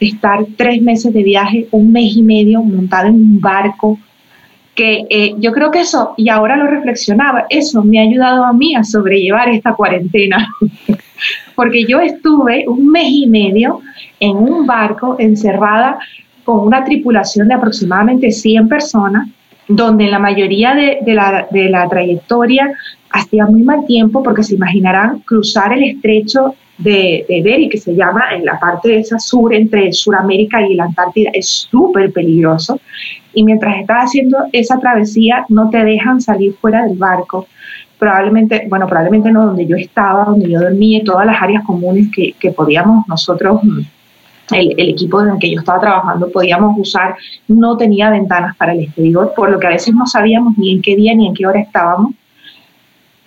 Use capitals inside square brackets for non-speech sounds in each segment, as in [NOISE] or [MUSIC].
estar tres meses de viaje, un mes y medio montado en un barco, que eh, yo creo que eso, y ahora lo reflexionaba, eso me ha ayudado a mí a sobrellevar esta cuarentena, [LAUGHS] porque yo estuve un mes y medio en un barco encerrada con una tripulación de aproximadamente 100 personas, donde la mayoría de, la, de la trayectoria hacía muy mal tiempo, porque se imaginarán cruzar el estrecho de, de Bering, que se llama en la parte de esa sur, entre Sudamérica y la Antártida, es súper peligroso. Y mientras estás haciendo esa travesía, no te dejan salir fuera del barco. Probablemente, bueno, probablemente no donde yo estaba, donde yo dormía, todas las áreas comunes que, que podíamos nosotros el, el, equipo en el que yo estaba trabajando podíamos usar, no tenía ventanas para el exterior, por lo que a veces no sabíamos ni en qué día ni en qué hora estábamos.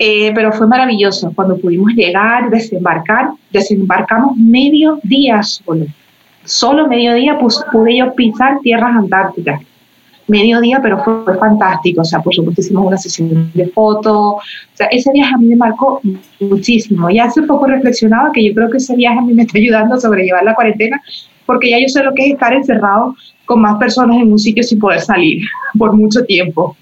Eh, pero fue maravilloso cuando pudimos llegar, desembarcar. Desembarcamos medio día solo. Solo medio día pude yo pisar tierras antárticas. Medio día, pero fue, fantástico. O sea, por supuesto hicimos una sesión de fotos. O sea, ese viaje a mí me marcó muchísimo. Y hace poco reflexionaba que yo creo que ese viaje a mí me está ayudando a sobrellevar la cuarentena, porque ya yo sé lo que es estar encerrado con más personas en un sitio sin poder salir [LAUGHS] por mucho tiempo.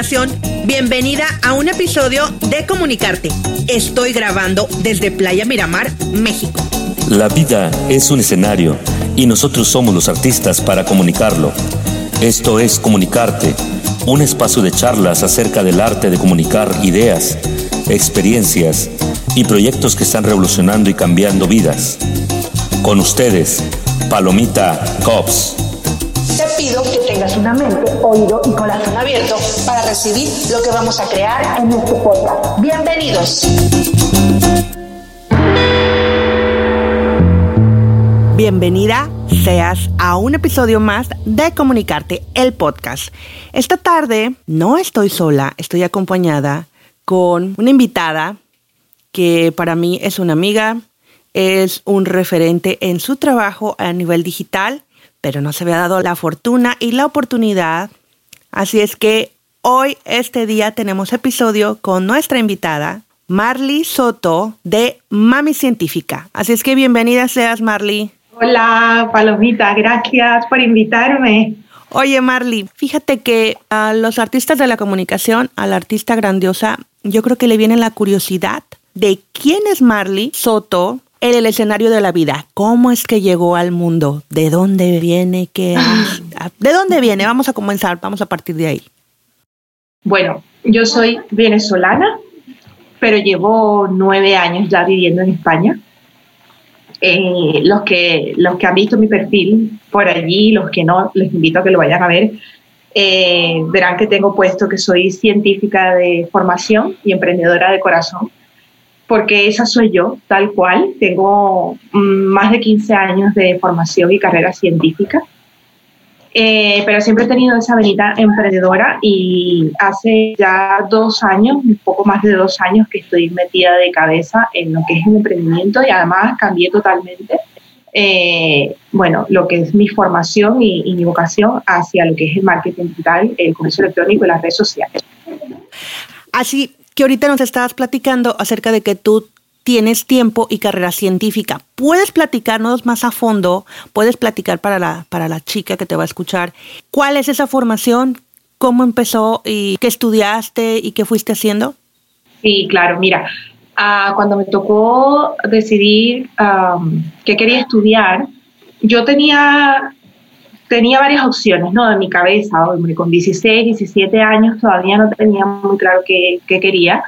Comunicación, bienvenida a un episodio de Comunicarte. Estoy grabando desde Playa Miramar, México. La vida es un escenario y nosotros somos los artistas para comunicarlo. Esto es Comunicarte, un espacio de charlas acerca del arte de comunicar ideas, experiencias y proyectos que están revolucionando y cambiando vidas. Con ustedes, Palomita Cops pido que tengas una mente, oído y corazón abierto para recibir lo que vamos a crear en este podcast. Bienvenidos. Bienvenida seas a un episodio más de Comunicarte, el podcast. Esta tarde no estoy sola, estoy acompañada con una invitada que para mí es una amiga, es un referente en su trabajo a nivel digital pero no se había dado la fortuna y la oportunidad. Así es que hoy, este día, tenemos episodio con nuestra invitada, Marley Soto, de Mami Científica. Así es que bienvenida seas, Marley. Hola, Palomita, gracias por invitarme. Oye, Marley, fíjate que a los artistas de la comunicación, a la artista grandiosa, yo creo que le viene la curiosidad de quién es Marley Soto, en el escenario de la vida. ¿Cómo es que llegó al mundo? ¿De dónde viene? ¿Qué ah, ¿De dónde viene? Vamos a comenzar, vamos a partir de ahí. Bueno, yo soy venezolana, pero llevo nueve años ya viviendo en España. Eh, los, que, los que han visto mi perfil por allí, los que no, les invito a que lo vayan a ver. Eh, verán que tengo puesto que soy científica de formación y emprendedora de corazón porque esa soy yo, tal cual. Tengo mm, más de 15 años de formación y carrera científica, eh, pero siempre he tenido esa venita emprendedora y hace ya dos años, un poco más de dos años que estoy metida de cabeza en lo que es el emprendimiento y además cambié totalmente. Eh, bueno, lo que es mi formación y, y mi vocación hacia lo que es el marketing digital, el comercio electrónico y las redes sociales. Así, que ahorita nos estabas platicando acerca de que tú tienes tiempo y carrera científica. ¿Puedes platicarnos más a fondo? ¿Puedes platicar para la, para la chica que te va a escuchar? ¿Cuál es esa formación? ¿Cómo empezó y qué estudiaste y qué fuiste haciendo? Sí, claro, mira, uh, cuando me tocó decidir qué quería estudiar, yo tenía tenía varias opciones ¿no? en mi cabeza. Con 16, 17 años todavía no tenía muy claro qué, qué, quería,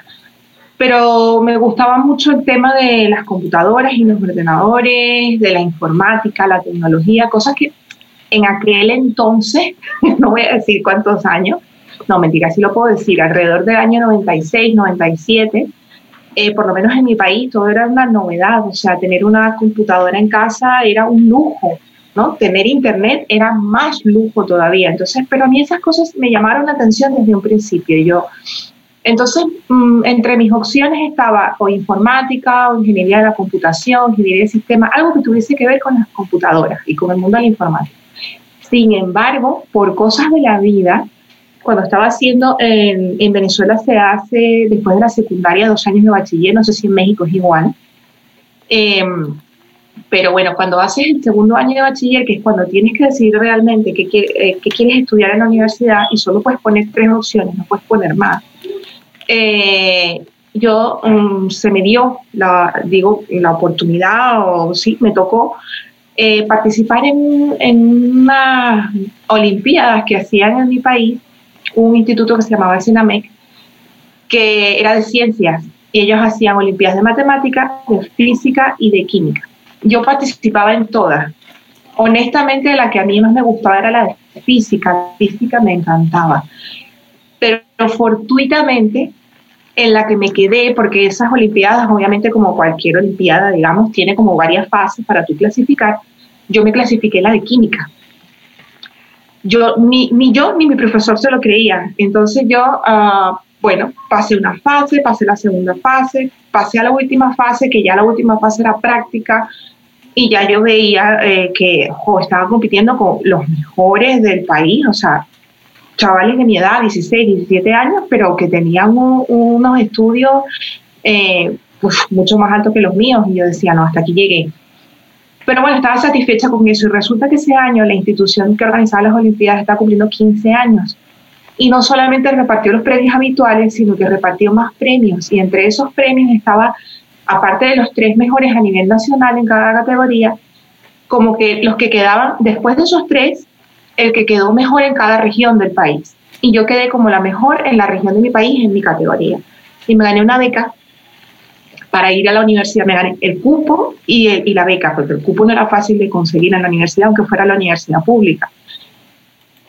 pero me gustaba mucho el tema de las computadoras y los ordenadores, de la informática, la tecnología, cosas que en aquel entonces, [LAUGHS] no voy a decir cuántos años, no mentira, sí lo puedo decir, alrededor del año 96, 97, eh, por lo menos en mi país, todo era una novedad, o sea, tener una computadora en casa era un lujo ¿no? Tener internet era más lujo todavía. Entonces, pero a mí esas cosas me llamaron la atención desde un principio. Yo Entonces, mm, entre mis opciones estaba o informática, o ingeniería de la computación, ingeniería de sistemas, algo que tuviese que ver con las computadoras y con el mundo de la informática. Sin embargo, por cosas de la vida, cuando estaba haciendo en, en, Venezuela se hace después de la secundaria dos años de bachiller, no sé si en México es igual. Em, pero bueno, cuando haces el segundo año de bachiller, que es cuando tienes que decidir realmente qué, eh, qué quieres estudiar en la universidad y solo puedes poner tres opciones, no puedes poner más. Eh, yo um, se me dio la, digo, la oportunidad, o sí, me tocó eh, participar en, en unas olimpiadas que hacían en mi país un instituto que se llamaba Sinamec, que era de ciencias, y ellos hacían olimpiadas de matemáticas, de física y de química. Yo participaba en todas. Honestamente, la que a mí más me gustaba era la de física. Física me encantaba. Pero fortuitamente, en la que me quedé, porque esas olimpiadas, obviamente como cualquier olimpiada, digamos, tiene como varias fases para tú clasificar, yo me clasifiqué la de química yo ni, ni yo ni mi profesor se lo creían. Entonces yo, uh, bueno, pasé una fase, pasé la segunda fase, pasé a la última fase, que ya la última fase era práctica, y ya yo veía eh, que estaba compitiendo con los mejores del país, o sea, chavales de mi edad, 16, 17 años, pero que tenían unos estudios eh, pues, mucho más altos que los míos, y yo decía, no, hasta aquí llegué. Pero bueno, estaba satisfecha con eso y resulta que ese año la institución que organizaba las Olimpiadas está cumpliendo 15 años. Y no solamente repartió los premios habituales, sino que repartió más premios. Y entre esos premios estaba, aparte de los tres mejores a nivel nacional en cada categoría, como que los que quedaban después de esos tres, el que quedó mejor en cada región del país. Y yo quedé como la mejor en la región de mi país, en mi categoría. Y me gané una beca para ir a la universidad me gané el cupo y, la beca, porque el cupo no era fácil de conseguir en la universidad, aunque fuera la universidad pública.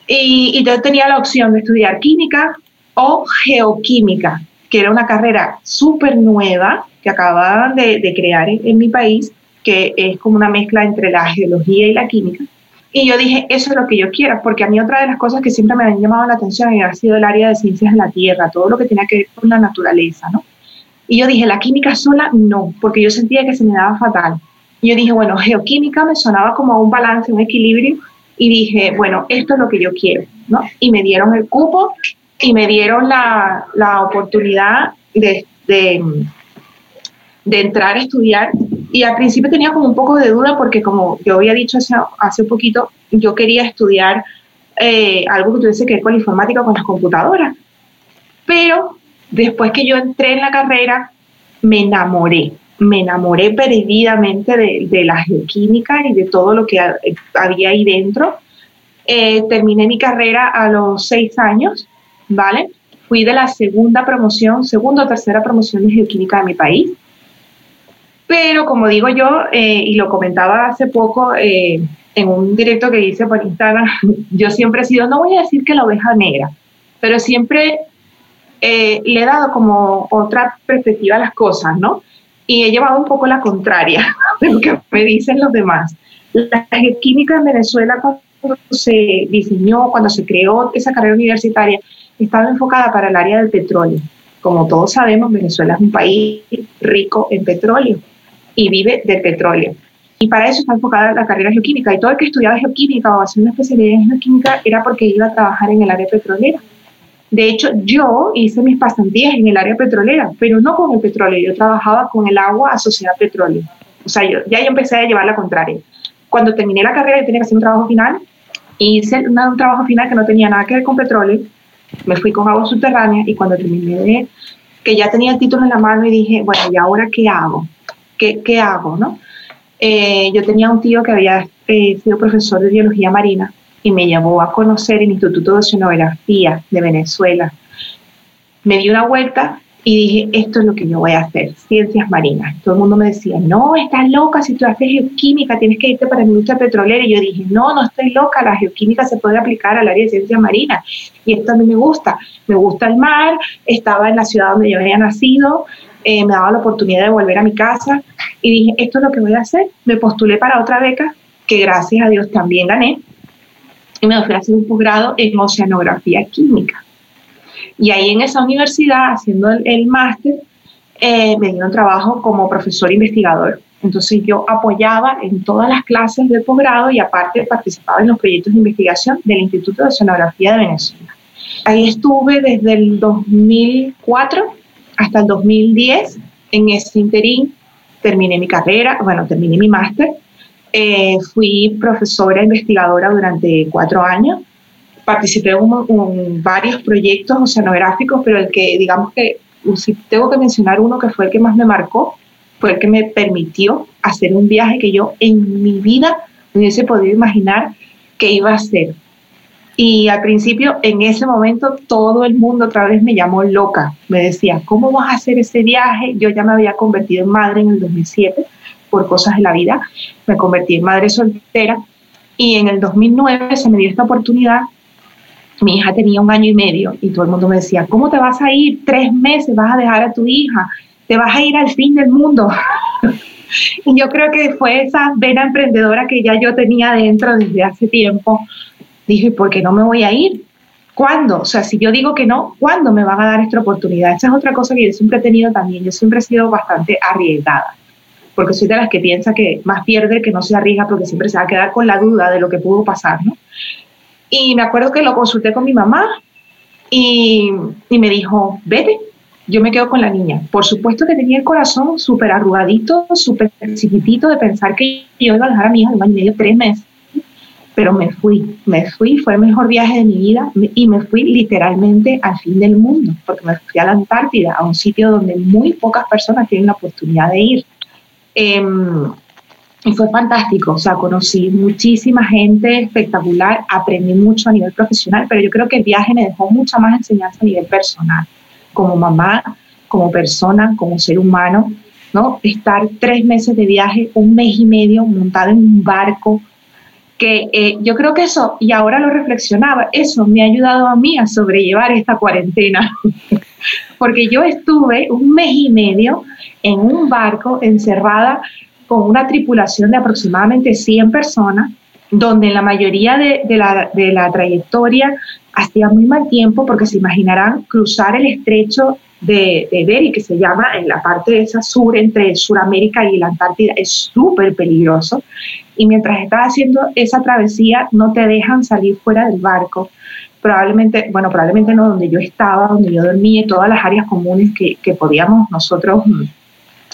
Y, y yo tenía la opción de estudiar química o geoquímica, que era una carrera súper nueva que acababan de, crear en, mi país, que es como una mezcla entre la geología y la química. Y yo dije, eso es lo que yo quiero, porque a mí otra de las cosas que siempre me han llamado la atención ha sido el área de ciencias de la Tierra, todo lo que tenía que ver con la naturaleza, ¿no? Y yo dije, la química sola, no, porque yo sentía que se me daba fatal. Y yo dije, bueno, geoquímica me sonaba como un balance, un equilibrio, y dije, bueno, esto es lo que yo quiero, ¿no? Y me dieron el cupo y me dieron la, la oportunidad de, de, entrar a estudiar. Y al principio tenía como un poco de duda porque como yo había dicho hace, hace un poquito, yo quería estudiar eh, algo que tuviese que ver con la informática, con las computadoras. Pero Después que yo entré en la carrera, me enamoré, me enamoré perdidamente de, la geoquímica y de todo lo que había ahí dentro. Eh, terminé mi carrera a los seis años, ¿vale? Fui de la segunda promoción, segunda o tercera promoción de geoquímica de mi país. Pero como digo yo, eh, y lo comentaba hace poco eh, en un directo que hice por Instagram, [LAUGHS] yo siempre he sido, no voy a decir que la oveja negra, pero siempre eh, le he dado como otra perspectiva a las cosas, ¿no? Y he llevado un poco la contraria [LAUGHS] de lo que me dicen los demás. La química en Venezuela cuando se diseñó, cuando se creó esa carrera universitaria, estaba enfocada para el área del petróleo. Como todos sabemos, Venezuela es un país rico en petróleo y vive del petróleo. Y para eso está enfocada la carrera geoquímica. Y todo el que estudiaba geoquímica o hacía una especialidad en geoquímica era porque iba a trabajar en el área petrolera. De hecho, yo hice mis pasantías en el área petrolera, pero no con el petróleo, yo trabajaba con el agua asociada al petróleo. O sea, yo, ya yo empecé a llevar la contraria. Cuando terminé la carrera, yo tenía que hacer un trabajo final, hice un, un trabajo final que no tenía nada que ver con petróleo, me fui con agua subterránea y cuando terminé de, que ya tenía el título en la mano y dije, bueno, ¿y ahora qué hago? ¿Qué, qué hago? ¿no? Eh, yo tenía un tío que había eh, sido profesor de biología marina y me llevó a conocer el Instituto de Oceanografía de Venezuela. Me di una vuelta y dije, esto es lo que yo voy a hacer, ciencias marinas. Todo el mundo me decía, no, estás loca, si tú haces geoquímica tienes que irte para la industria petrolera. Y yo dije, no, no estoy loca, la geoquímica se puede aplicar al área de ciencias marinas. Y esto a mí me gusta, me gusta el mar, estaba en la ciudad donde yo había nacido, eh, me daba la oportunidad de volver a mi casa y dije, esto es lo que voy a hacer. Me postulé para otra beca que gracias a Dios también gané y me fui a hacer un posgrado en oceanografía química. Y ahí en esa universidad, haciendo el, máster, eh, me dieron trabajo como profesor investigador. Entonces yo apoyaba en todas las clases del posgrado y aparte participaba en los proyectos de investigación del Instituto de Oceanografía de Venezuela. Ahí estuve desde el 2004 hasta el 2010 en ese interín. Terminé mi carrera, bueno, terminé mi máster. Eh, fui profesora investigadora durante cuatro años. Participé en, varios proyectos oceanográficos, pero el que, digamos que, si tengo que mencionar uno que fue el que más me marcó, fue el que me permitió hacer un viaje que yo en mi vida no hubiese podido imaginar que iba a hacer. Y al principio, en ese momento, todo el mundo otra vez me llamó loca. Me decía, ¿cómo vas a hacer ese viaje? Yo ya me había convertido en madre en el 2007 por cosas de la vida. Me convertí en madre soltera y en el 2009 se me dio esta oportunidad. Mi hija tenía un año y medio y todo el mundo me decía, ¿cómo te vas a ir? Tres meses vas a dejar a tu hija, te vas a ir al fin del mundo. [LAUGHS] y yo creo que fue esa vena emprendedora que ya yo tenía dentro desde hace tiempo dije, ¿por qué no me voy a ir? ¿Cuándo? O sea, si yo digo que no, ¿cuándo me van a dar esta oportunidad? Esa es otra cosa que yo siempre he tenido también. Yo siempre he sido bastante arriesgada, porque soy de las que piensa que más pierde que no se arriesga, porque siempre se va a quedar con la duda de lo que pudo pasar, ¿no? Y me acuerdo que lo consulté con mi mamá y, y me dijo, vete, yo me quedo con la niña. Por supuesto que tenía el corazón súper arrugadito, súper chiquitito de pensar que yo iba a dejar a mi hija de un año y medio, tres meses pero me fui, me fui, fue el mejor viaje de mi vida y me fui literalmente al fin del mundo, porque me fui a la Antártida, a un sitio donde muy pocas personas tienen la oportunidad de ir. Em, y fue fantástico, o sea, conocí muchísima gente espectacular, aprendí mucho a nivel profesional, pero yo creo que el viaje me dejó mucha más enseñanza a nivel personal, como mamá, como persona, como ser humano, ¿no? Estar tres meses de viaje, un mes y medio montado en un barco, que eh, yo creo que eso, y ahora lo reflexionaba, eso me ha ayudado a mí a sobrellevar esta cuarentena, [LAUGHS] porque yo estuve un mes y medio en un barco encerrada con una tripulación de aproximadamente 100 personas, donde la mayoría de, la, de la trayectoria hacía muy mal tiempo, porque se imaginarán cruzar el estrecho de, de que se llama en la parte de esa sur, entre Sudamérica y la Antártida, es súper peligroso. Y mientras estás haciendo esa travesía, no te dejan salir fuera del barco. Probablemente, bueno, probablemente no donde yo estaba, donde yo dormía, todas las áreas comunes que, podíamos nosotros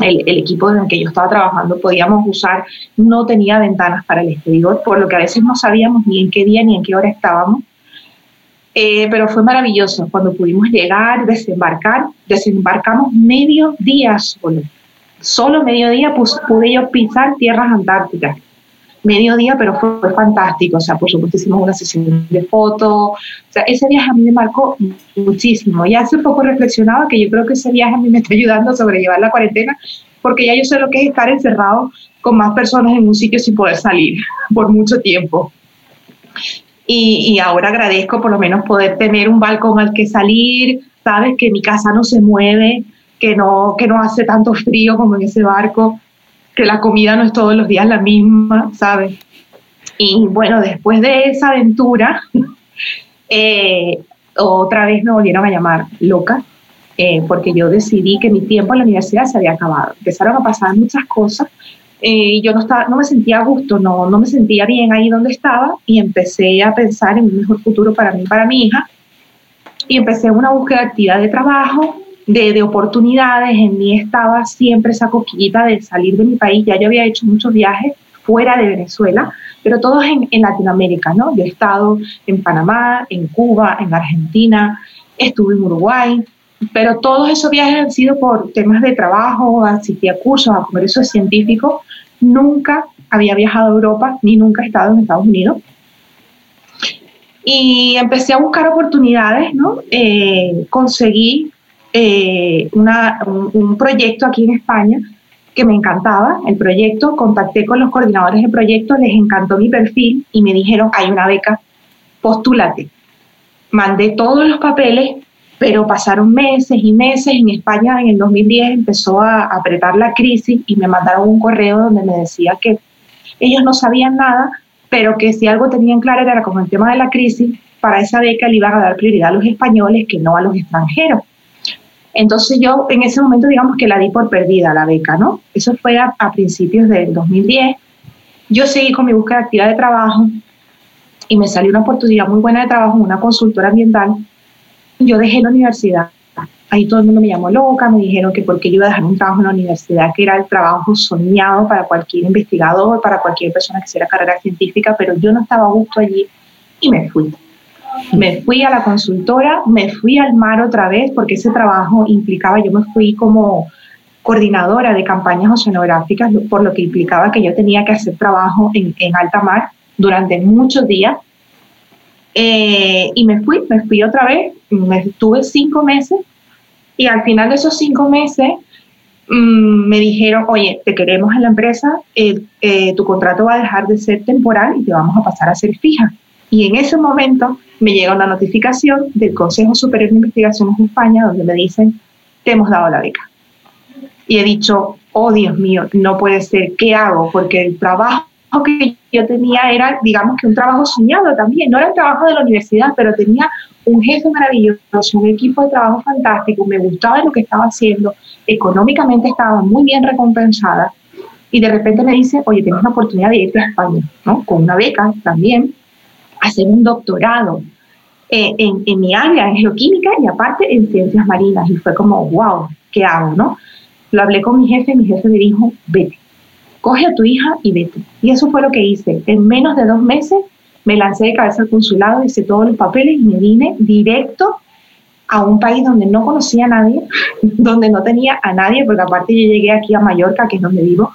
el, el, equipo en el que yo estaba trabajando podíamos usar, no tenía ventanas para el exterior, por lo que a veces no sabíamos ni en qué día ni en qué hora estábamos. Eh, pero fue maravilloso. Cuando pudimos llegar, desembarcar, desembarcamos medio día solo, solo medio día pude yo pisar tierras antárticas, medio día, pero fue, fantástico, o sea, por supuesto hicimos una sesión de fotos, o sea, ese viaje a mí me marcó muchísimo, y hace poco reflexionaba que yo creo que ese viaje a mí me está ayudando a sobrellevar la cuarentena, porque ya yo sé lo que es estar encerrado con más personas en un sitio sin poder salir [LAUGHS] por mucho tiempo y, ahora agradezco por lo menos poder tener un balcón al que salir, sabes que mi casa no se mueve, que no, que no hace tanto frío como en ese barco, que la comida no es todos los días la misma, ¿sabes? Y bueno, después de esa aventura, [LAUGHS] eh, otra vez me volvieron a llamar loca, eh, porque yo decidí que mi tiempo en la universidad se había acabado. Empezaron a pasar muchas cosas eh, yo no, estaba, no me sentía a gusto, no, no me sentía bien ahí donde estaba y empecé a pensar en un mejor futuro para mí para mi hija. Y empecé una búsqueda de actividad de trabajo, de, de, oportunidades. En mí estaba siempre esa cosquillita de salir de mi país. Ya yo había hecho muchos viajes fuera de Venezuela, pero todos en, en Latinoamérica, ¿no? Yo he estado en Panamá, en Cuba, en Argentina, estuve en Uruguay, pero todos esos viajes han sido por temas de trabajo, asistí a cursos, a congresos científicos. Nunca había viajado a Europa ni nunca he estado en Estados Unidos. Y empecé a buscar oportunidades, ¿no? Eh, conseguí eh, un, un proyecto aquí en España que me encantaba, el proyecto, contacté con los coordinadores del proyecto, les encantó mi perfil y me dijeron, hay una beca, postúlate. Mandé todos los papeles, pero pasaron meses y meses. En España en el 2010 empezó a apretar la crisis y me mandaron un correo donde me decía que ellos no sabían nada, pero que si algo tenían claro era con el tema de la crisis, para esa beca le iban a dar prioridad a los españoles que no a los extranjeros. Entonces yo en ese momento digamos que la di por perdida la beca, ¿no? Eso fue a, principios del 2010. Yo seguí con mi búsqueda de actividad de trabajo y me salió una oportunidad muy buena de trabajo en una consultora ambiental. Yo dejé la universidad. Ahí todo el mundo me llamó loca, me dijeron que porque yo iba a dejar un trabajo en la universidad, que era el trabajo soñado para cualquier investigador, para cualquier persona que hiciera carrera científica, pero yo no estaba a gusto allí y me fui. Me fui a la consultora, me fui al mar otra vez porque ese trabajo implicaba, yo me fui como coordinadora de campañas oceanográficas, por lo que implicaba que yo tenía que hacer trabajo en, alta mar durante muchos días. Eh, y me fui, me fui otra vez, me estuve cinco meses y al final de esos cinco meses mm, me dijeron, oye, te queremos en la empresa, eh, eh, tu contrato va a dejar de ser temporal y te vamos a pasar a ser fija. Y en ese momento me llega una notificación del Consejo Superior de Investigaciones de España donde me dicen, te hemos dado la beca. Y he dicho, oh Dios mío, no puede ser, ¿qué hago? Porque el trabajo que yo tenía era, digamos que un trabajo soñado también, no era el trabajo de la universidad, pero tenía un jefe maravilloso, un equipo de trabajo fantástico, me gustaba lo que estaba haciendo, económicamente estaba muy bien recompensada, y de repente me dice, oye, tienes una oportunidad de irte a España, ¿no? Con una beca también, hacer un doctorado eh, en, en, mi área, en geoquímica y aparte en ciencias marinas. Y fue como, wow, ¿qué hago? ¿no? Lo hablé con mi jefe y mi jefe me dijo, vete, coge a tu hija y vete. Y eso fue lo que hice. En menos de dos meses me lancé de cabeza al consulado, hice todos los papeles y me vine directo a un país donde no conocía a nadie, [LAUGHS] donde no tenía a nadie, porque aparte yo llegué aquí a Mallorca, que es donde vivo,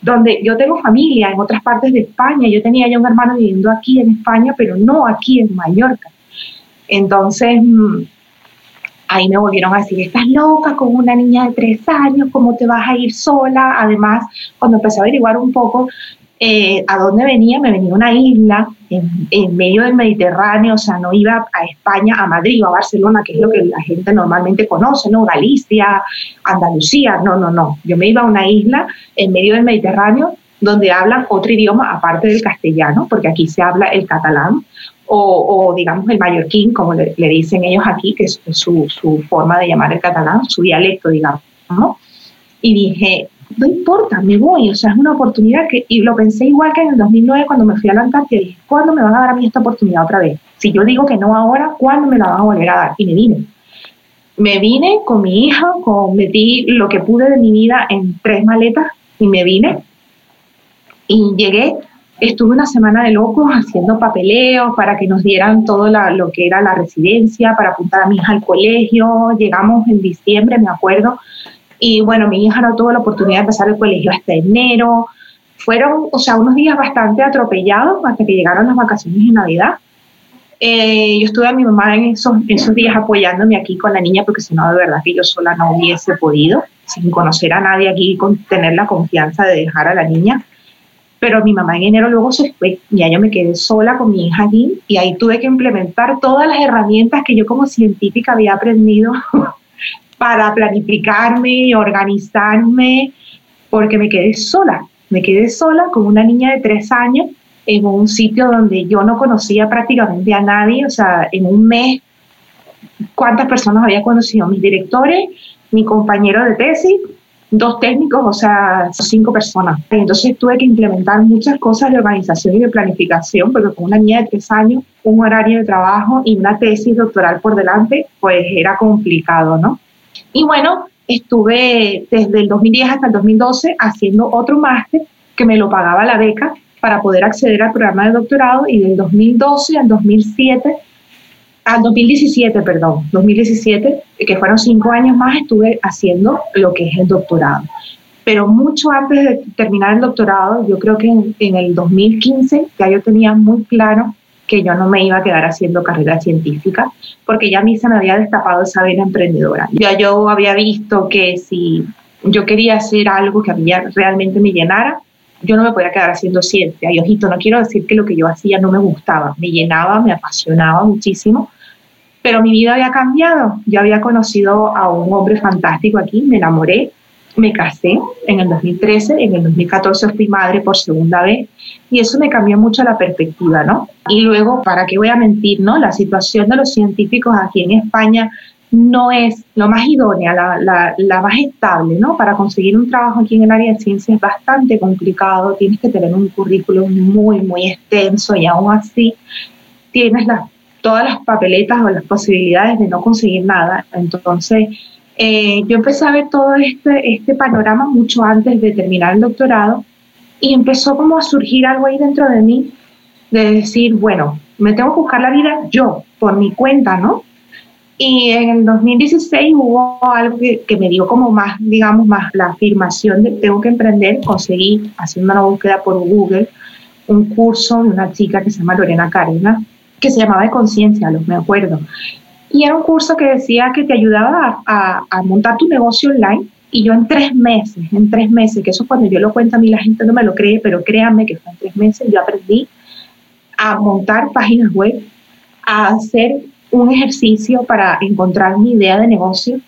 donde yo tengo familia en otras partes de España, yo tenía ya un hermano viviendo aquí en España, pero no aquí en Mallorca. Entonces, mm, ahí me volvieron a decir, estás loca con una niña de tres años, ¿cómo te vas a ir sola? Además, cuando empecé a averiguar un poco, eh, a dónde venía, me venía una isla en, medio del Mediterráneo, o sea, no iba a España, a Madrid o a Barcelona, que es lo que la gente normalmente conoce, ¿no? Galicia, Andalucía, no, no, no. Yo me iba a una isla en medio del Mediterráneo donde hablan otro idioma aparte del castellano, porque aquí se habla el catalán, o, digamos el mallorquín, como le, dicen ellos aquí, que es su, su forma de llamar el catalán, su dialecto, digamos. Y dije, no importa, me voy, o sea, es una oportunidad que, y lo pensé igual que en el 2009 cuando me fui a la Antártida, dije, ¿cuándo me van a dar a mí esta oportunidad otra vez? Si yo digo que no ahora, ¿cuándo me la van a volver a dar? Y me vine. Me vine con mi hija, con, metí lo que pude de mi vida en tres maletas y me vine. Y llegué, estuve una semana de locos haciendo papeleos para que nos dieran todo lo que era la residencia, para apuntar a mi hija al colegio. Llegamos en diciembre, me acuerdo, y bueno, mi hija no tuvo la oportunidad de empezar el colegio hasta enero. Fueron, o sea, unos días bastante atropellados hasta que llegaron las vacaciones de Navidad. Eh, yo estuve a mi mamá en esos, esos días apoyándome aquí con la niña porque si no, de verdad que yo sola no hubiese podido, sin conocer a nadie aquí, con tener la confianza de dejar a la niña. Pero mi mamá en enero luego se fue, ya yo me quedé sola con mi hija allí y ahí tuve que implementar todas las herramientas que yo como científica había aprendido [LAUGHS] para planificarme y organizarme, porque me quedé sola, me quedé sola con una niña de tres años en un sitio donde yo no conocía prácticamente a nadie, o sea, en un mes, ¿cuántas personas había conocido? Mis directores, mi compañero de tesis, dos técnicos, o sea, cinco personas. Entonces tuve que implementar muchas cosas de organización y de planificación, porque con una niña de tres años, un horario de trabajo y una tesis doctoral por delante, pues era complicado, ¿no? Y bueno, estuve desde el 2010 hasta el 2012 haciendo otro máster que me lo pagaba la beca para poder acceder al programa de doctorado y del 2012 al 2007, al 2017, perdón, 2017, que fueron cinco años más, estuve haciendo lo que es el doctorado. Pero mucho antes de terminar el doctorado, yo creo que en, en el 2015 ya yo tenía muy claro que yo no me iba a quedar haciendo carrera científica, porque ya a mí se me había destapado esa vena emprendedora. Ya yo había visto que si yo quería hacer algo que a mí realmente me llenara, yo no me podía quedar haciendo ciencia. Y ojito, no quiero decir que lo que yo hacía no me gustaba, me llenaba, me apasionaba muchísimo, pero mi vida había cambiado. Yo había conocido a un hombre fantástico aquí, me enamoré, me casé en el 2013, en el 2014 fui madre por segunda vez y eso me cambió mucho la perspectiva, ¿no? Y luego, ¿para qué voy a mentir, no? La situación de los científicos aquí en España no es lo más idónea, la, la, más estable, ¿no? Para conseguir un trabajo aquí en el área de ciencia es bastante complicado, tienes que tener un currículum muy, muy extenso y aún así tienes las, todas las papeletas o las posibilidades de no conseguir nada. Entonces, eh, yo empecé a ver todo este, este panorama mucho antes de terminar el doctorado y empezó como a surgir algo ahí dentro de mí de decir, bueno, me tengo que buscar la vida yo, por mi cuenta, ¿no? Y en el 2016 hubo algo que, me dio como más, digamos, más la afirmación de tengo que emprender. Conseguí, haciendo una búsqueda por Google, un curso de una chica que se llama Lorena Carena, que se llamaba de conciencia, los me acuerdo. Y era un curso que decía que te ayudaba a, montar tu negocio online. Y yo en tres meses, en tres meses, que eso cuando yo lo cuento a mí la gente no me lo cree, pero créanme que fue en tres meses, yo aprendí a montar páginas web, a hacer un ejercicio para encontrar mi idea de negocio.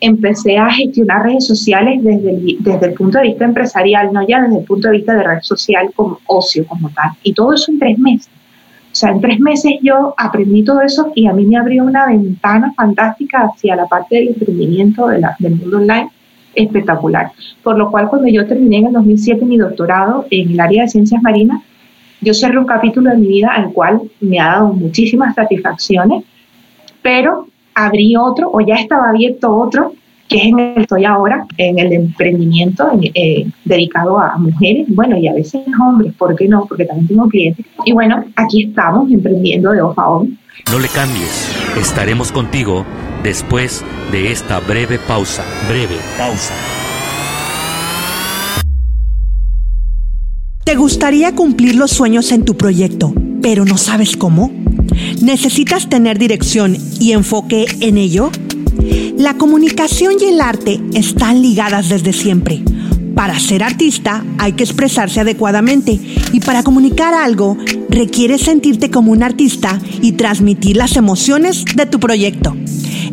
Empecé a gestionar redes sociales desde el, desde el punto de vista empresarial, no ya desde el punto de vista de red social como ocio, como tal. Y todo eso en tres meses. O sea, en tres meses yo aprendí todo eso y a mí me abrió una ventana fantástica hacia la parte del emprendimiento del mundo online espectacular. Por lo cual, cuando yo terminé en el 2007 mi doctorado en el área de ciencias marinas, yo cerré un capítulo de mi vida al cual me ha dado muchísimas satisfacciones pero abrí otro o ya estaba abierto otro que es en el que estoy ahora, en el emprendimiento eh, dedicado a mujeres, bueno, y a veces hombres, ¿por qué no? Porque también tengo clientes. Y bueno, aquí estamos emprendiendo de ojo a ojo. No le cambies, estaremos contigo después de esta breve pausa. Breve pausa. ¿Te gustaría cumplir los sueños en tu proyecto, pero no sabes cómo? ¿Necesitas tener dirección y enfoque en ello? La comunicación y el arte están ligadas desde siempre. Para ser artista hay que expresarse adecuadamente y para comunicar algo requiere sentirte como un artista y transmitir las emociones de tu proyecto.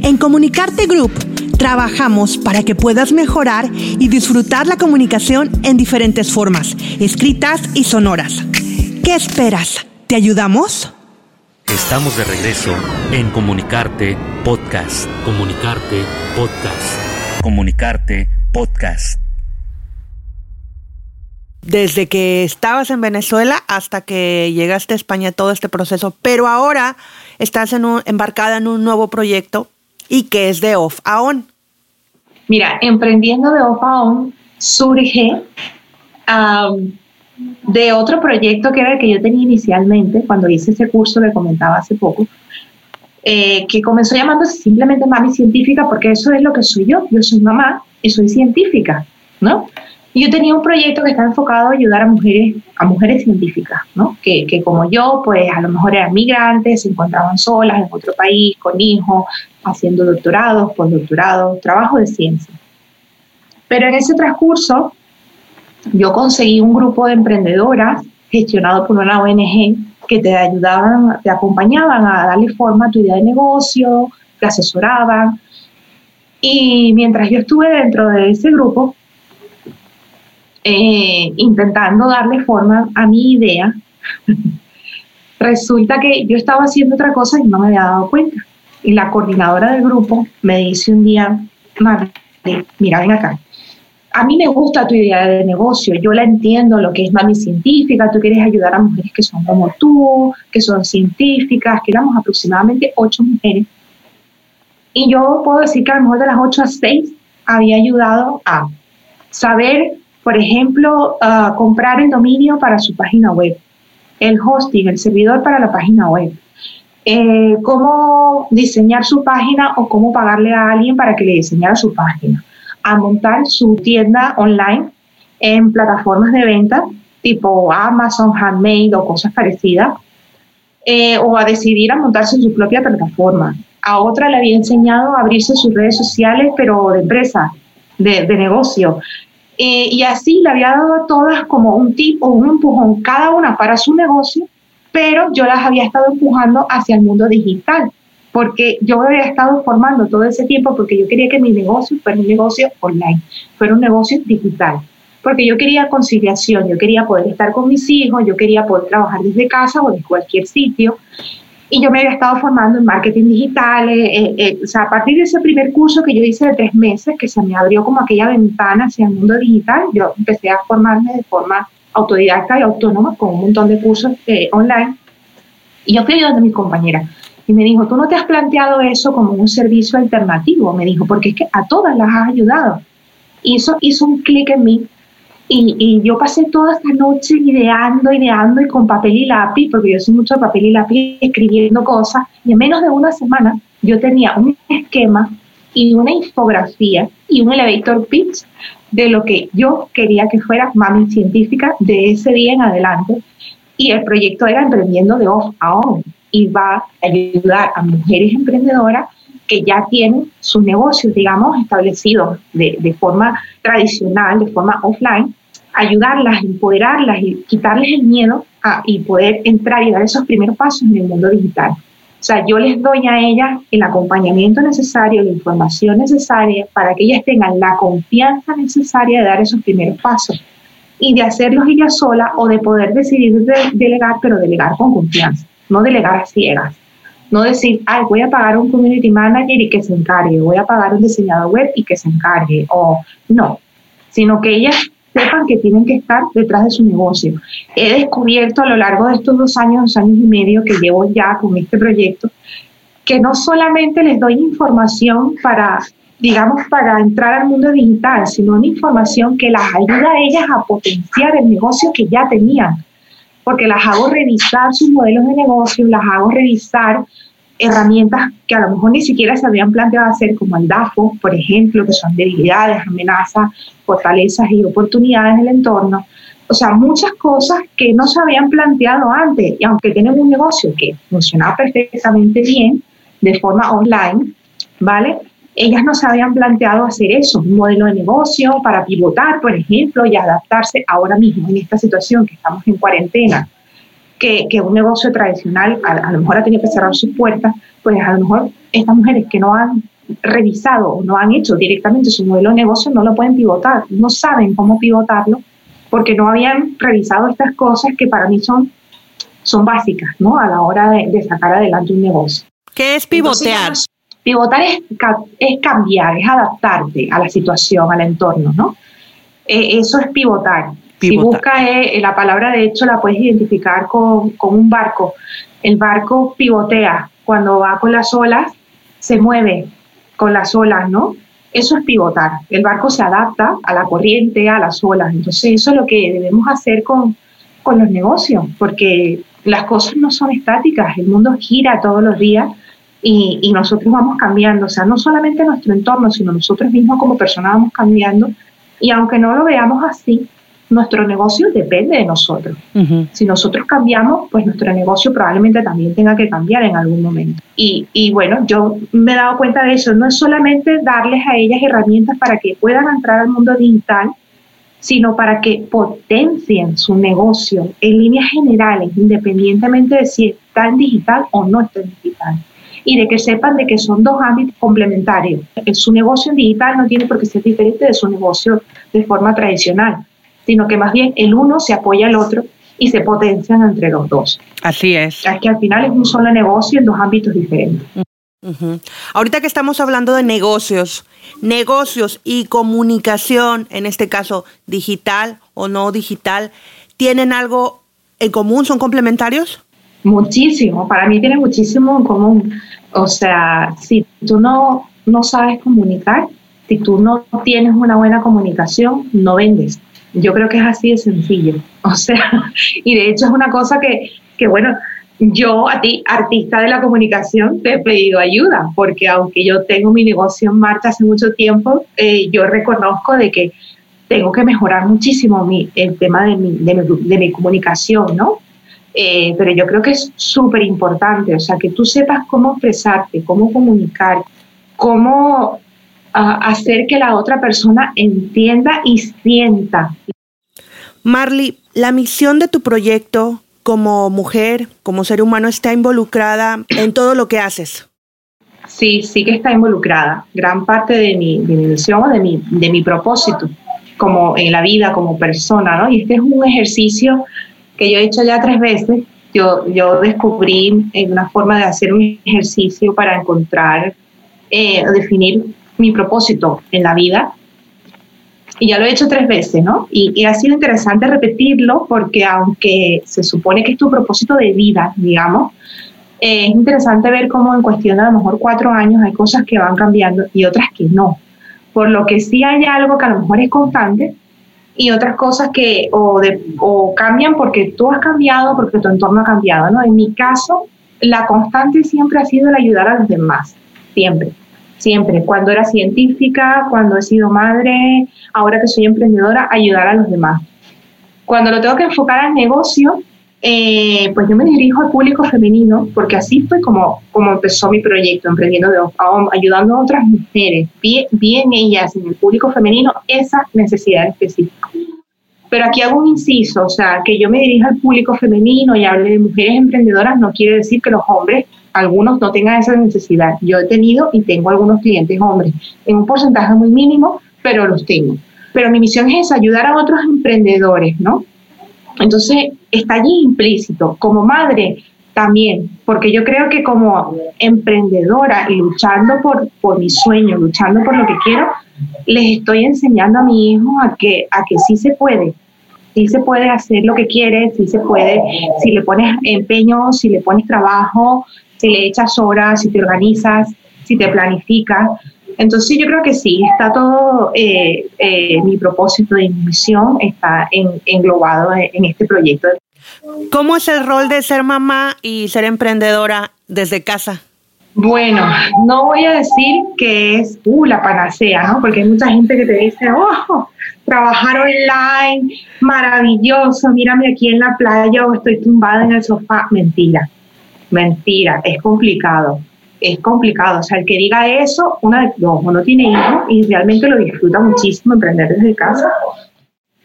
En Comunicarte Group trabajamos para que puedas mejorar y disfrutar la comunicación en diferentes formas, escritas y sonoras. ¿Qué esperas? ¿Te ayudamos? Estamos de regreso en Comunicarte Podcast. Comunicarte Podcast. Comunicarte Podcast. Desde que estabas en Venezuela hasta que llegaste a España, todo este proceso, pero ahora estás en embarcada en un nuevo proyecto y que es de off a on. Mira, emprendiendo de off a on surge de otro proyecto que era el que yo tenía inicialmente cuando hice ese curso que comentaba hace poco, eh, que comenzó llamándose simplemente Mami Científica porque eso es lo que soy yo. Yo soy mamá y soy científica, ¿no? Y yo tenía un proyecto que estaba enfocado a ayudar a mujeres, a mujeres científicas, ¿no? Que, que como yo, pues a lo mejor eran migrantes, se encontraban solas en otro país, con hijos, haciendo doctorados, postdoctorados, trabajo de ciencia. Pero en ese transcurso yo conseguí un grupo de emprendedoras gestionado por una ONG que te ayudaban, te acompañaban a darle forma a tu idea de negocio, te asesoraban. Y mientras yo estuve dentro de ese grupo, eh, intentando darle forma a mi idea, [LAUGHS] resulta que yo estaba haciendo otra cosa y no me había dado cuenta. Y la coordinadora del grupo me dice un día, madre, mira, ven acá, a mí me gusta tu idea de negocio, yo la entiendo, lo que es mami científica, tú quieres ayudar a mujeres que son como tú, que son científicas, que éramos aproximadamente ocho mujeres. Y yo puedo decir que a lo mejor de las ocho a seis había ayudado a saber, por ejemplo, comprar el dominio para su página web, el hosting, el servidor para la página web, eh, cómo diseñar su página o cómo pagarle a alguien para que le diseñara su página a montar su tienda online en plataformas de venta tipo Amazon, Handmade o cosas parecidas, eh, o a decidir a montarse su propia plataforma. A otra le había enseñado a abrirse sus redes sociales, pero de empresa, de, negocio. Eh, y así le había dado a todas como un tip o un empujón, cada una para su negocio, pero yo las había estado empujando hacia el mundo digital porque yo había estado formando todo ese tiempo porque yo quería que mi negocio fuera un negocio online, fuera un negocio digital, porque yo quería conciliación, yo quería poder estar con mis hijos, yo quería poder trabajar desde casa o desde cualquier sitio. Y yo me había estado formando en marketing digital, eh, eh, o sea, a partir de ese primer curso que yo hice de tres meses, que se me abrió como aquella ventana hacia el mundo digital, yo empecé a formarme de forma autodidacta y autónoma con un montón de cursos eh, online. Y yo fui ayudando a mi compañera. Y me dijo, tú no te has planteado eso como un servicio alternativo, me dijo, porque es que a todas las has ayudado. Y eso hizo un clic en mí. Y, y, yo pasé toda esta noche ideando, ideando y con papel y lápiz, porque yo soy mucho de papel y lápiz, escribiendo cosas. Y en menos de una semana yo tenía un esquema y una infografía y un elevator pitch de lo que yo quería que fuera Mami Científica de ese día en adelante. Y el proyecto era Emprendiendo de Off a On y va a ayudar a mujeres emprendedoras que ya tienen sus negocios, digamos, establecidos de, de forma tradicional, de forma offline, ayudarlas, empoderarlas y quitarles el miedo y poder entrar y dar esos primeros pasos en el mundo digital. O sea, yo les doy a ellas el acompañamiento necesario, la información necesaria para que ellas tengan la confianza necesaria de dar esos primeros pasos y de hacerlos ellas solas o de poder decidir delegar, pero delegar con confianza, no delegar a ciegas. No decir, ay, voy a pagar un community manager y que se encargue, voy a pagar un diseñador web y que se encargue, o no, sino que ellas sepan que tienen que estar detrás de su negocio. He descubierto a lo largo de estos dos años, dos años y medio que llevo ya con este proyecto, que no solamente les doy información para, digamos, para entrar al mundo digital, sino una información que las ayuda a ellas a potenciar el negocio que ya tenían, porque las hago revisar sus modelos de negocio, las hago revisar herramientas que a lo mejor ni siquiera se habían planteado hacer, como el DAFO, por ejemplo, que son debilidades, amenazas, fortalezas y oportunidades del entorno. O sea, muchas cosas que no se habían planteado antes. Y aunque tienen un negocio que funcionaba perfectamente bien de forma online, ¿vale? Ellas no se habían planteado hacer eso, un modelo de negocio para pivotar, por ejemplo, y adaptarse ahora mismo en esta situación que estamos en cuarentena que, que un negocio tradicional a, lo mejor ha tenido que cerrar sus puertas, pues a lo mejor estas mujeres que no han revisado o no han hecho directamente su modelo de negocio no lo pueden pivotar, no saben cómo pivotarlo porque no habían revisado estas cosas que para mí son, son básicas ¿no? a la hora de, sacar adelante un negocio. ¿Qué es pivotear? Pivotar es, es, cambiar, es adaptarte a la situación, al entorno, ¿no? Eh, eso es pivotar. Si buscas eh, la palabra, de hecho, la puedes identificar con, con, un barco. El barco pivotea. Cuando va con las olas, se mueve con las olas, ¿no? Eso es pivotar. El barco se adapta a la corriente, a las olas. Entonces, eso es lo que debemos hacer con, con los negocios, porque las cosas no son estáticas. El mundo gira todos los días y, y nosotros vamos cambiando. O sea, no solamente nuestro entorno, sino nosotros mismos como personas vamos cambiando. Y aunque no lo veamos así, nuestro negocio depende de nosotros. Si nosotros cambiamos, pues nuestro negocio probablemente también tenga que cambiar en algún momento. Y, y, bueno, yo me he dado cuenta de eso. No es solamente darles a ellas herramientas para que puedan entrar al mundo digital, sino para que potencien su negocio en líneas generales, independientemente de si está en digital o no está en digital. Y de que sepan de que son dos ámbitos complementarios. Su negocio en digital no tiene por qué ser diferente de su negocio de forma tradicional sino que más bien el uno se apoya al otro y se potencian entre los dos. Así es. Es que al final es un solo negocio en dos ámbitos diferentes. Ahorita que estamos hablando de negocios, negocios y comunicación, en este caso digital o no digital, ¿tienen algo en común? ¿Son complementarios? Muchísimo, para mí tiene muchísimo en común. O sea, si tú no, no sabes comunicar, si tú no tienes una buena comunicación, no vendes. Yo creo que es así de sencillo. [LAUGHS] O sea, y de hecho es una cosa que, que bueno, yo a ti, artista de la comunicación, te he pedido ayuda, porque aunque yo tengo mi negocio en marcha hace mucho tiempo, eh, yo reconozco de que tengo que mejorar muchísimo mi, el tema de mi, de mi, comunicación, ¿no? Eh, pero yo creo que es súper importante, o sea, que tú sepas cómo expresarte, cómo comunicar, cómo hacer que la otra persona entienda y sienta. Marley, la misión de tu proyecto como mujer, como ser humano, está involucrada en todo lo que haces. sí, sí que está involucrada. Gran parte de mi, de mi misión, de mi, de mi propósito como en la vida, como persona, ¿no? Y este es un ejercicio que yo he hecho ya tres veces. Yo, yo descubrí una forma de hacer un ejercicio para encontrar, eh, definir mi propósito en la vida. Y ya lo he hecho tres veces, ¿no? Y, y, ha sido interesante repetirlo porque aunque se supone que es tu propósito de vida, digamos, eh, es interesante ver cómo en cuestión de a lo mejor cuatro años hay cosas que van cambiando y otras que no. Por lo que sí hay algo que a lo mejor es constante y otras cosas que o, de, o cambian porque tú has cambiado, porque tu entorno ha cambiado, ¿no? En mi caso, la constante siempre ha sido el ayudar a los demás, siempre siempre, cuando era científica, cuando he sido madre, ahora que soy emprendedora, ayudar a los demás. Cuando lo tengo que enfocar al negocio, eh, pues yo me dirijo al público femenino, porque así fue como, como empezó mi proyecto, emprendiendo de, ayudando a otras mujeres, bien, bien ellas en el público femenino, esa necesidad específica. Pero aquí hago un inciso, o sea, que yo me dirija al público femenino y hable de mujeres emprendedoras no quiere decir que los hombres, algunos no tengan esa necesidad. Yo he tenido y tengo algunos clientes hombres, en un porcentaje muy mínimo, pero los tengo. Pero mi misión es ayudar a otros emprendedores, ¿no? Entonces, está allí implícito. Como madre, también, porque yo creo que como emprendedora y luchando por, por mi sueño, luchando por lo que quiero, les estoy enseñando a mi hijo a que, a que sí se puede, sí se puede hacer lo que quieres, sí se puede, si le pones empeño, si le pones trabajo, si le echas horas, si te organizas, si te planificas. Entonces yo creo que sí, está todo, eh, eh, mi propósito y mi misión está englobado en este proyecto. ¿Cómo es el rol de ser mamá y ser emprendedora desde casa? Bueno, no voy a decir que es uh, la panacea, ¿no? Porque hay mucha gente que te dice, oh, trabajar online, maravilloso, mírame aquí en la playa o estoy tumbada en el sofá. Mentira, mentira, es complicado es complicado. O sea, el que diga eso, una no tiene hijos y realmente lo disfruta muchísimo emprender desde casa.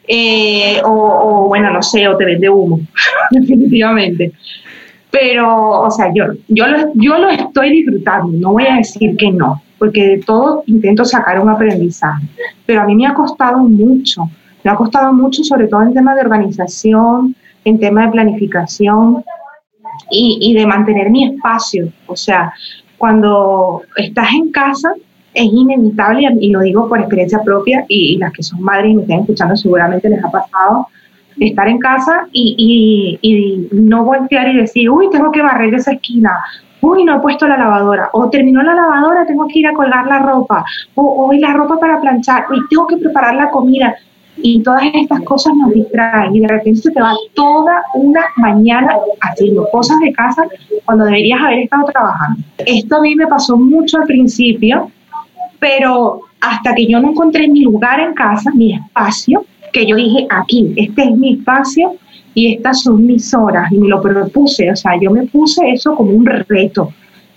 Eh, o, bueno, no sé, o te vende humo, [LAUGHS] definitivamente. Pero, o sea, yo, yo, lo, yo lo estoy disfrutando, no voy a decir que no, porque de todo intento sacar un aprendizaje. Pero a mí me ha costado mucho, me ha costado mucho, sobre todo en tema de organización, en tema de planificación y, de mantener mi espacio. O sea, cuando estás en casa es inevitable, y lo digo por experiencia propia, y, las que son madres y me están escuchando seguramente les ha pasado, estar en casa y, y, no voltear y decir, uy, tengo que barrer esa esquina, uy, no he puesto la lavadora, o terminó la lavadora, tengo que ir a colgar la ropa, o hoy la ropa para planchar, uy, tengo que preparar la comida. Y todas estas cosas nos distraen. Y de repente se te va toda una mañana haciendo cosas de casa cuando deberías haber estado trabajando. Esto a mí me pasó mucho al principio, pero hasta que yo no encontré mi lugar en casa, mi espacio, que yo dije, aquí, este es mi espacio y estas son mis horas, y me lo propuse, o sea, yo me puse eso como un reto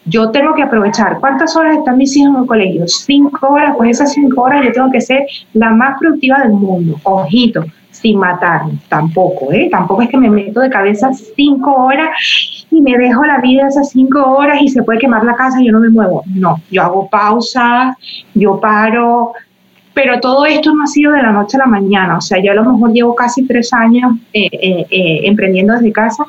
yo tengo que aprovechar. ¿Cuántas horas están mis hijos en el colegio? Cinco horas, pues esas cinco horas yo tengo que ser la más productiva del mundo. Ojito, sin matarme, tampoco, ¿eh? Tampoco es que me meto de cabeza cinco horas y me dejo la vida esas cinco horas y se puede quemar la casa y yo no me muevo. No, yo hago pausas, yo paro, pero todo esto no ha sido de la noche a la mañana. O sea, yo a lo mejor llevo casi tres años eh, eh, eh, emprendiendo desde casa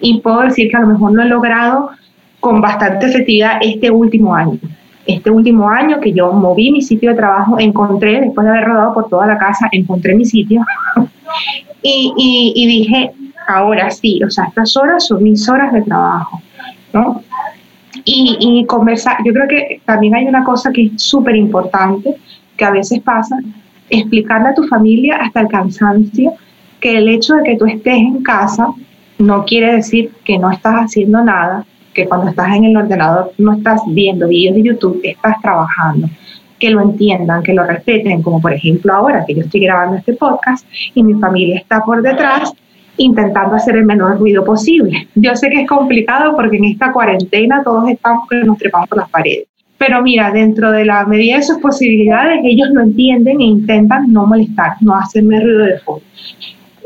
y puedo decir que a lo mejor no he logrado con bastante efectividad este último año. Este último año que yo moví mi sitio de trabajo, encontré, después de haber rodado por toda la casa, encontré mi sitio [LAUGHS] y, y, dije, ahora sí, o sea, estas horas son mis horas de trabajo, ¿no? Y, y conversar, yo creo que también hay una cosa que es súper importante, que a veces pasa, explicarle a tu familia hasta el cansancio que el hecho de que tú estés en casa no quiere decir que no estás haciendo nada, que cuando estás en el ordenador no estás viendo videos de YouTube, estás trabajando, que lo entiendan, que lo respeten, como por ejemplo ahora que yo estoy grabando este podcast y mi familia está por detrás intentando hacer el menor ruido posible. Yo sé que es complicado porque en esta cuarentena todos estamos que nos trepamos por las paredes. Pero mira, dentro de la medida de sus posibilidades, ellos lo entienden e intentan no molestar, no hacerme ruido de fondo.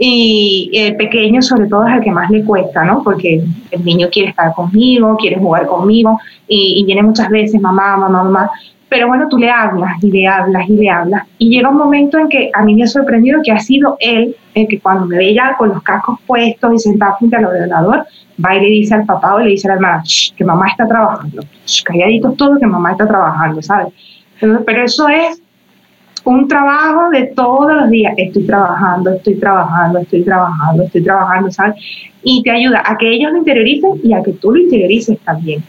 Y el pequeño, sobre todo, es el que más le cuesta, ¿no? Porque el niño quiere estar conmigo, quiere jugar conmigo y, y viene muchas veces, mamá, mamá, mamá. Pero bueno, tú le hablas y le hablas y le hablas. Y llega un momento en que a mí me ha sorprendido que ha sido él el que cuando me ve ya con los cascos puestos y sentado frente al ordenador, va y le dice al papá o le dice a la hermana, que mamá está trabajando. calladitos todos que mamá está trabajando, ¿sabes? Pero eso es un trabajo de todos los días. Estoy trabajando, estoy trabajando, estoy trabajando, estoy trabajando, ¿sabes? Y te ayuda a que ellos lo interioricen y a que tú lo interiorices también.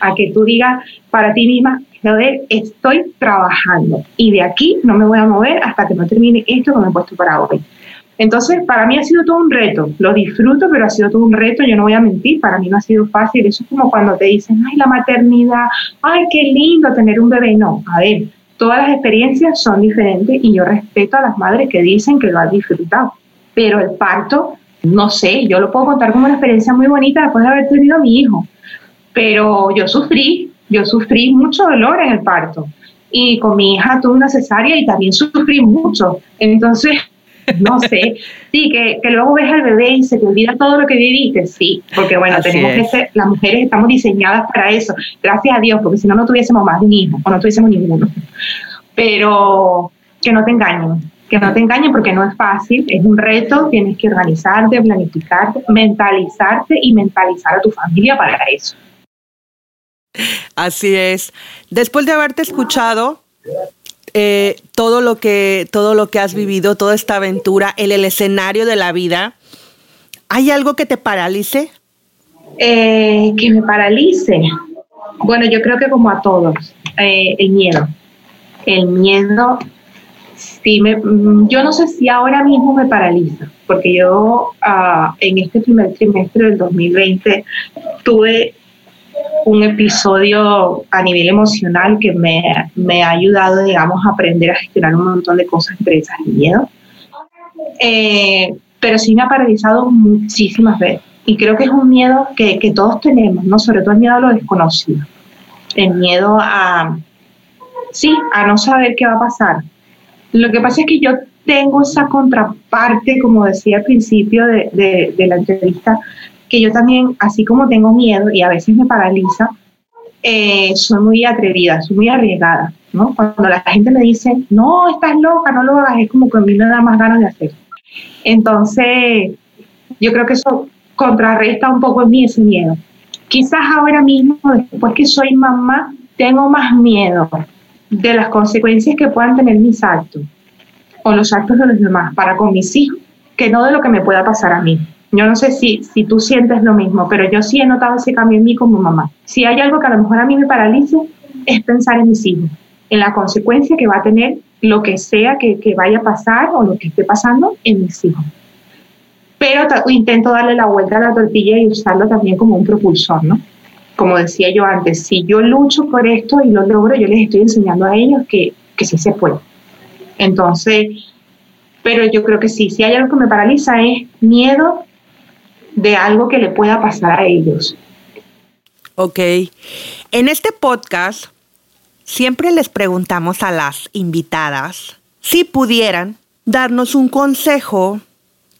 A que tú digas para ti misma, ver, estoy trabajando y de aquí no me voy a mover hasta que no termine esto que me he puesto para hoy. Entonces, para mí ha sido todo un reto. Lo disfruto, pero ha sido todo un reto. Yo no voy a mentir, para mí no ha sido fácil. Eso es como cuando te dicen, ay, la maternidad, ay, qué lindo tener un bebé. No, a ver, todas las experiencias son diferentes y yo respeto a las madres que dicen que lo han disfrutado. Pero el parto, no sé, yo lo puedo contar como una experiencia muy bonita después de haber tenido a mi hijo. Pero yo sufrí, yo sufrí mucho dolor en el parto y con mi hija tuve una cesárea y también sufrí mucho. Entonces, no sé, sí, que, que, luego ves al bebé y se te olvida todo lo que viviste, sí, porque bueno, tenemos que ser, las mujeres estamos diseñadas para eso, gracias a Dios, porque si no, no tuviésemos más de un hijo o no tuviésemos ninguno. Pero que no te engañen, que no te engañen porque no es fácil, es un reto, tienes que organizarte, planificarte, mentalizarte y mentalizar a tu familia para eso. Así es. Después de haberte escuchado, eh, todo lo que todo lo que has vivido, toda esta aventura, en el escenario de la vida, ¿hay algo que te paralice? Eh, que me paralice. Bueno, yo creo que como a todos, eh, el miedo. El miedo, sí me, mm, yo no sé si ahora mismo me paraliza, porque yo ah, en este primer trimestre del 2020 tuve un episodio a nivel emocional que me, me, ha ayudado, digamos, a aprender a gestionar un montón de cosas entre esas y miedo. Eh, pero sí me ha paralizado muchísimas veces. Y creo que es un miedo que, que todos tenemos, ¿no? Sobre todo el miedo a lo desconocido. El miedo a, sí, a no saber qué va a pasar. Lo que pasa es que yo tengo esa contraparte, como decía al principio de, de la entrevista, que yo también, así como tengo miedo y a veces me paraliza, eh, soy muy atrevida, soy muy arriesgada, ¿no? Cuando la gente me dice, no, estás loca, no lo hagas, es como que a mí me da más ganas de hacer. Entonces, yo creo que eso contrarresta un poco en mí ese miedo. Quizás ahora mismo, después que soy mamá, tengo más miedo de las consecuencias que puedan tener mis actos o los actos de los demás para con mis hijos, que no de lo que me pueda pasar a mí. Yo no sé si, si tú sientes lo mismo, pero yo sí he notado ese cambio en mí como mamá. Si hay algo que a lo mejor a mí me paraliza, es pensar en mis hijos, en la consecuencia que va a tener lo que sea que, que vaya a pasar o lo que esté pasando en mis hijos. Pero intento darle la vuelta a la tortilla y usarlo también como un propulsor, ¿no? Como decía yo antes, si yo lucho por esto y lo logro, yo les estoy enseñando a ellos que, que sí se puede. Entonces, pero yo creo que sí, si hay algo que me paraliza es miedo de algo que le pueda pasar a ellos. Ok. En este podcast siempre les preguntamos a las invitadas si pudieran darnos un consejo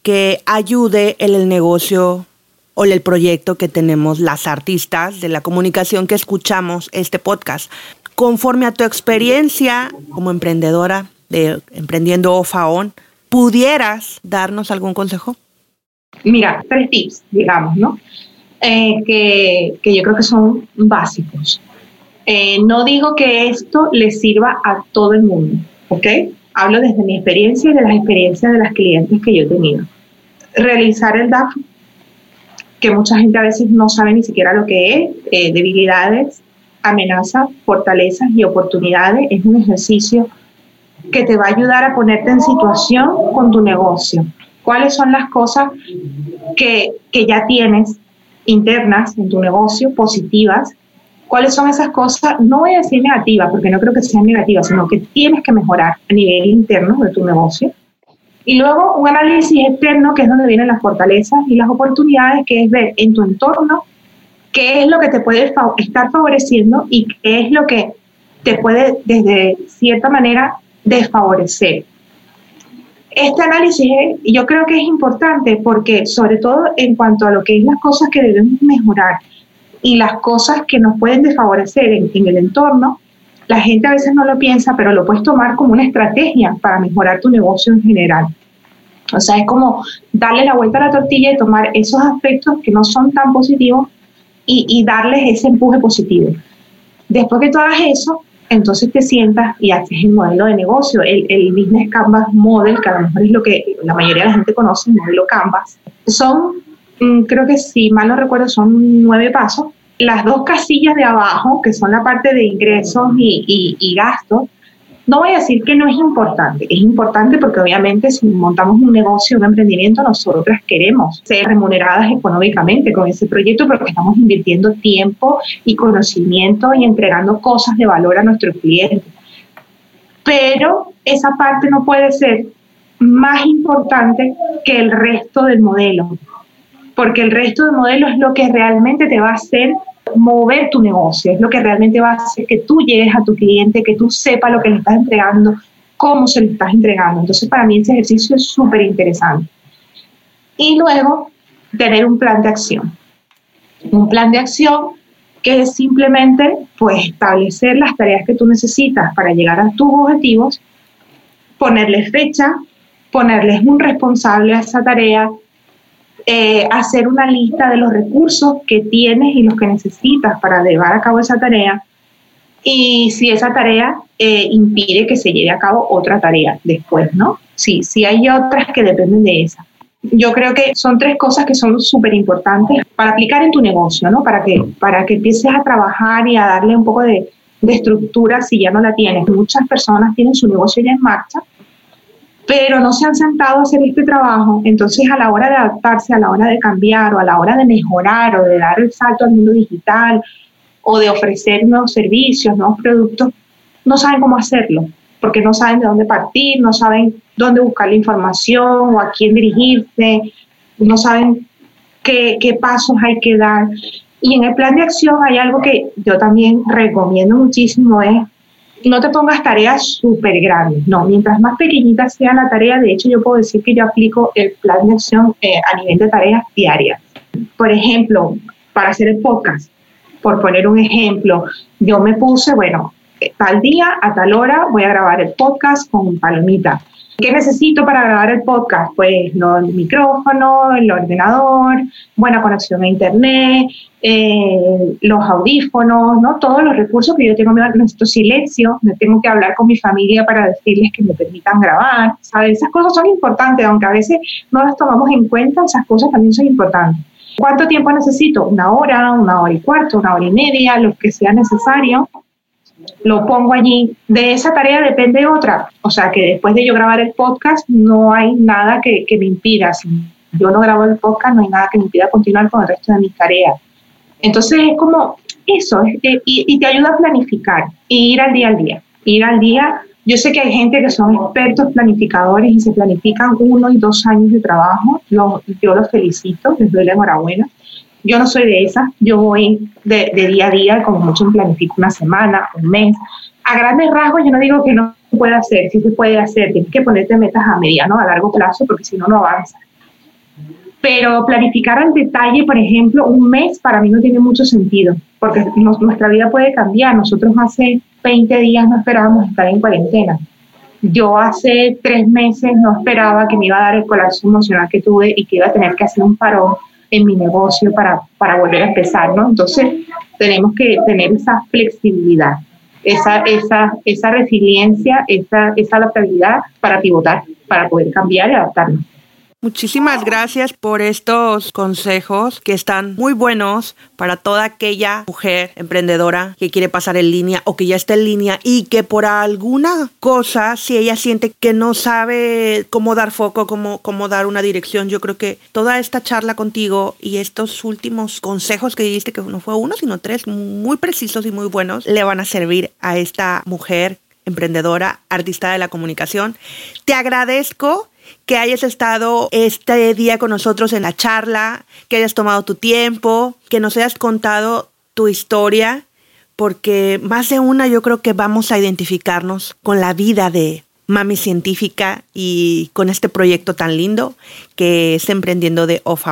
que ayude en el negocio o el proyecto que tenemos las artistas de la comunicación que escuchamos este podcast. Conforme a tu experiencia como emprendedora de Emprendiendo Faón, ¿pudieras darnos algún consejo? Mira, tres tips, digamos, ¿no? Eh, que, que, yo creo que son básicos. Eh, no digo que esto le sirva a todo el mundo, ¿ok? Hablo desde mi experiencia y de las experiencias de las clientes que yo he tenido. Realizar el DAF, que mucha gente a veces no sabe ni siquiera lo que es, eh, debilidades, amenazas, fortalezas y oportunidades, es un ejercicio que te va a ayudar a ponerte en situación con tu negocio cuáles son las cosas que, que ya tienes internas en tu negocio, positivas, cuáles son esas cosas, no voy a decir negativas, porque no creo que sean negativas, sino que tienes que mejorar a nivel interno de tu negocio. Y luego un análisis externo, que es donde vienen las fortalezas y las oportunidades, que es ver en tu entorno qué es lo que te puede estar favoreciendo y qué es lo que te puede, desde cierta manera, desfavorecer. Este análisis yo creo que es importante porque sobre todo en cuanto a lo que es las cosas que debemos mejorar y las cosas que nos pueden desfavorecer en, en el entorno, la gente a veces no lo piensa, pero lo puedes tomar como una estrategia para mejorar tu negocio en general. O sea, es como darle la vuelta a la tortilla y tomar esos aspectos que no son tan positivos y, y darles ese empuje positivo. Después que tú hagas eso, entonces te sientas y haces el modelo de negocio, el, el, Business Canvas Model, que a lo mejor es lo que la mayoría de la gente conoce, el modelo Canvas. Son, mm, creo que si mal no recuerdo, son nueve pasos. Las dos casillas de abajo, que son la parte de ingresos y, y, y gastos, no voy a decir que no es importante, es importante porque obviamente si montamos un negocio, un emprendimiento, nosotras queremos ser remuneradas económicamente con ese proyecto porque estamos invirtiendo tiempo y conocimiento y entregando cosas de valor a nuestros clientes. Pero esa parte no puede ser más importante que el resto del modelo, porque el resto del modelo es lo que realmente te va a hacer mover tu negocio, es lo que realmente va a hacer que tú llegues a tu cliente, que tú sepas lo que le estás entregando, cómo se lo estás entregando. Entonces, para mí ese ejercicio es súper interesante. Y luego, tener un plan de acción. Un plan de acción que es simplemente pues, establecer las tareas que tú necesitas para llegar a tus objetivos, ponerles fecha, ponerles un responsable a esa tarea, eh, hacer una lista de los recursos que tienes y los que necesitas para llevar a cabo esa tarea. Y si esa tarea eh, impide que se lleve a cabo otra tarea después, ¿no? Sí, sí hay otras que dependen de esa. Yo creo que son tres cosas que son súper importantes para aplicar en tu negocio, ¿no? Para que, para que empieces a trabajar y a darle un poco de, de estructura si ya no la tienes. Muchas personas tienen su negocio ya en marcha, pero no se han sentado a hacer este trabajo, entonces a la hora de adaptarse, a la hora de cambiar o a la hora de mejorar o de dar el salto al mundo digital o de ofrecer nuevos servicios, nuevos productos, no saben cómo hacerlo, porque no saben de dónde partir, no saben dónde buscar la información o a quién dirigirse, no saben qué, qué pasos hay que dar. Y en el plan de acción hay algo que yo también recomiendo muchísimo, es no te pongas tareas súper grandes, no, mientras más pequeñita sea la tarea, de hecho yo puedo decir que yo aplico el plan de acción eh, a nivel de tareas diarias. Por ejemplo, para hacer el podcast, por poner un ejemplo, yo me puse, bueno, eh, tal día, a tal hora, voy a grabar el podcast con Palomita. ¿Qué necesito para grabar el podcast? Pues el micrófono, el ordenador, buena conexión a internet, eh, los audífonos, ¿no? Todos los recursos que yo tengo, necesito silencio, me tengo que hablar con mi familia para decirles que me permitan grabar, ¿sabes? Esas cosas son importantes, aunque a veces no las tomamos en cuenta, esas cosas también son importantes. ¿Cuánto tiempo necesito? Una hora, una hora y cuarto, una hora y media, lo que sea necesario lo pongo allí. De esa tarea depende otra. O sea, que después de yo grabar el podcast no hay nada que, me impida. Si yo no grabo el podcast, no hay nada que me impida continuar con el resto de mis tareas. Entonces es como eso, y, y, te ayuda a planificar y ir al día al día. Ir al día. Yo sé que hay gente que son expertos planificadores y se planifican uno y dos años de trabajo. yo los felicito, les doy la enhorabuena. Yo no soy de esas, yo voy de, día a día, como mucho planifico una semana, un mes. A grandes rasgos yo no digo que no se pueda hacer, sí se puede hacer, tienes que ponerte metas a mediano, a largo plazo, porque si no, no avanzas. Pero planificar al detalle, por ejemplo, un mes para mí no tiene mucho sentido, porque nuestra vida puede cambiar. Nosotros hace 20 días no esperábamos estar en cuarentena. Yo hace tres meses no esperaba que me iba a dar el colapso emocional que tuve y que iba a tener que hacer un parón en mi negocio para, para volver a empezar, ¿no? Entonces, tenemos que tener esa flexibilidad, esa, esa, esa resiliencia, esa, esa adaptabilidad para pivotar, para poder cambiar y adaptarnos. Muchísimas gracias por estos consejos que están muy buenos para toda aquella mujer emprendedora que quiere pasar en línea o que ya está en línea y que por alguna cosa, si ella siente que no sabe cómo dar foco, cómo, cómo dar una dirección, yo creo que toda esta charla contigo y estos últimos consejos que diste, que no fue uno, sino tres, muy precisos y muy buenos, le van a servir a esta mujer emprendedora, artista de la comunicación. Te agradezco que hayas estado este día con nosotros en la charla, que hayas tomado tu tiempo, que nos hayas contado tu historia, porque más de una yo creo que vamos a identificarnos con la vida de mami científica y con este proyecto tan lindo que es Emprendiendo de Off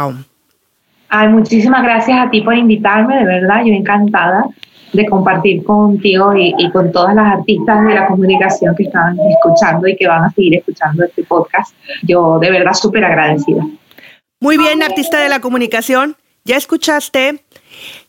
Ay, muchísimas gracias a ti por invitarme, de verdad, yo encantada de compartir contigo y, con todas las artistas de la comunicación que estaban escuchando y que van a seguir escuchando este podcast. Yo de verdad súper agradecida. Muy bien, artista de la comunicación, ya escuchaste.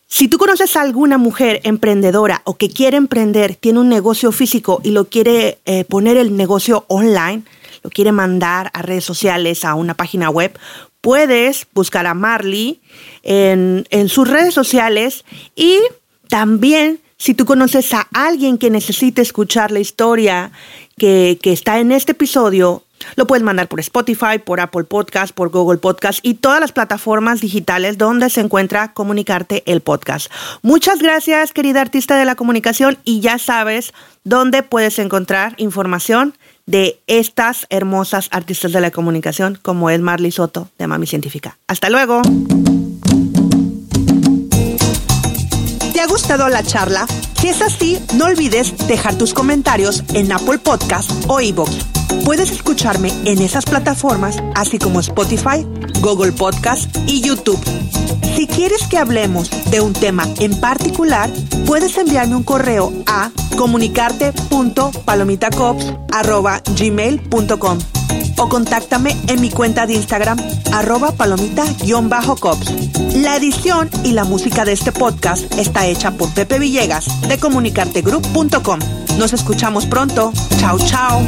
Si tú conoces a alguna mujer emprendedora o que quiere emprender, tiene un negocio físico y lo quiere eh, poner el negocio online, lo quiere mandar a redes sociales, a una página web, puedes buscar a Marley en, en sus redes sociales y también, si tú conoces a alguien que necesite escuchar la historia que, está en este episodio, lo puedes mandar por Spotify, por Apple Podcast, por Google Podcast y todas las plataformas digitales donde se encuentra Comunicarte el podcast. Muchas gracias, querida artista de la comunicación, y ya sabes dónde puedes encontrar información de estas hermosas artistas de la comunicación como es Marley Soto de Mami Científica. Hasta luego. Ha gustado la charla? Si es así, no olvides dejar tus comentarios en Apple Podcast o iVoox. Puedes escucharme en esas plataformas, así como Spotify, Google Podcast y YouTube. Si quieres que hablemos de un tema en particular, puedes enviarme un correo a comunicarte.palomitacops.gmail.com o contáctame en mi cuenta de Instagram, arroba palomita-cops. La edición y la música de este podcast está hecha por Pepe Villegas de comunicartegroup.com. Nos escuchamos pronto. Chao, chao.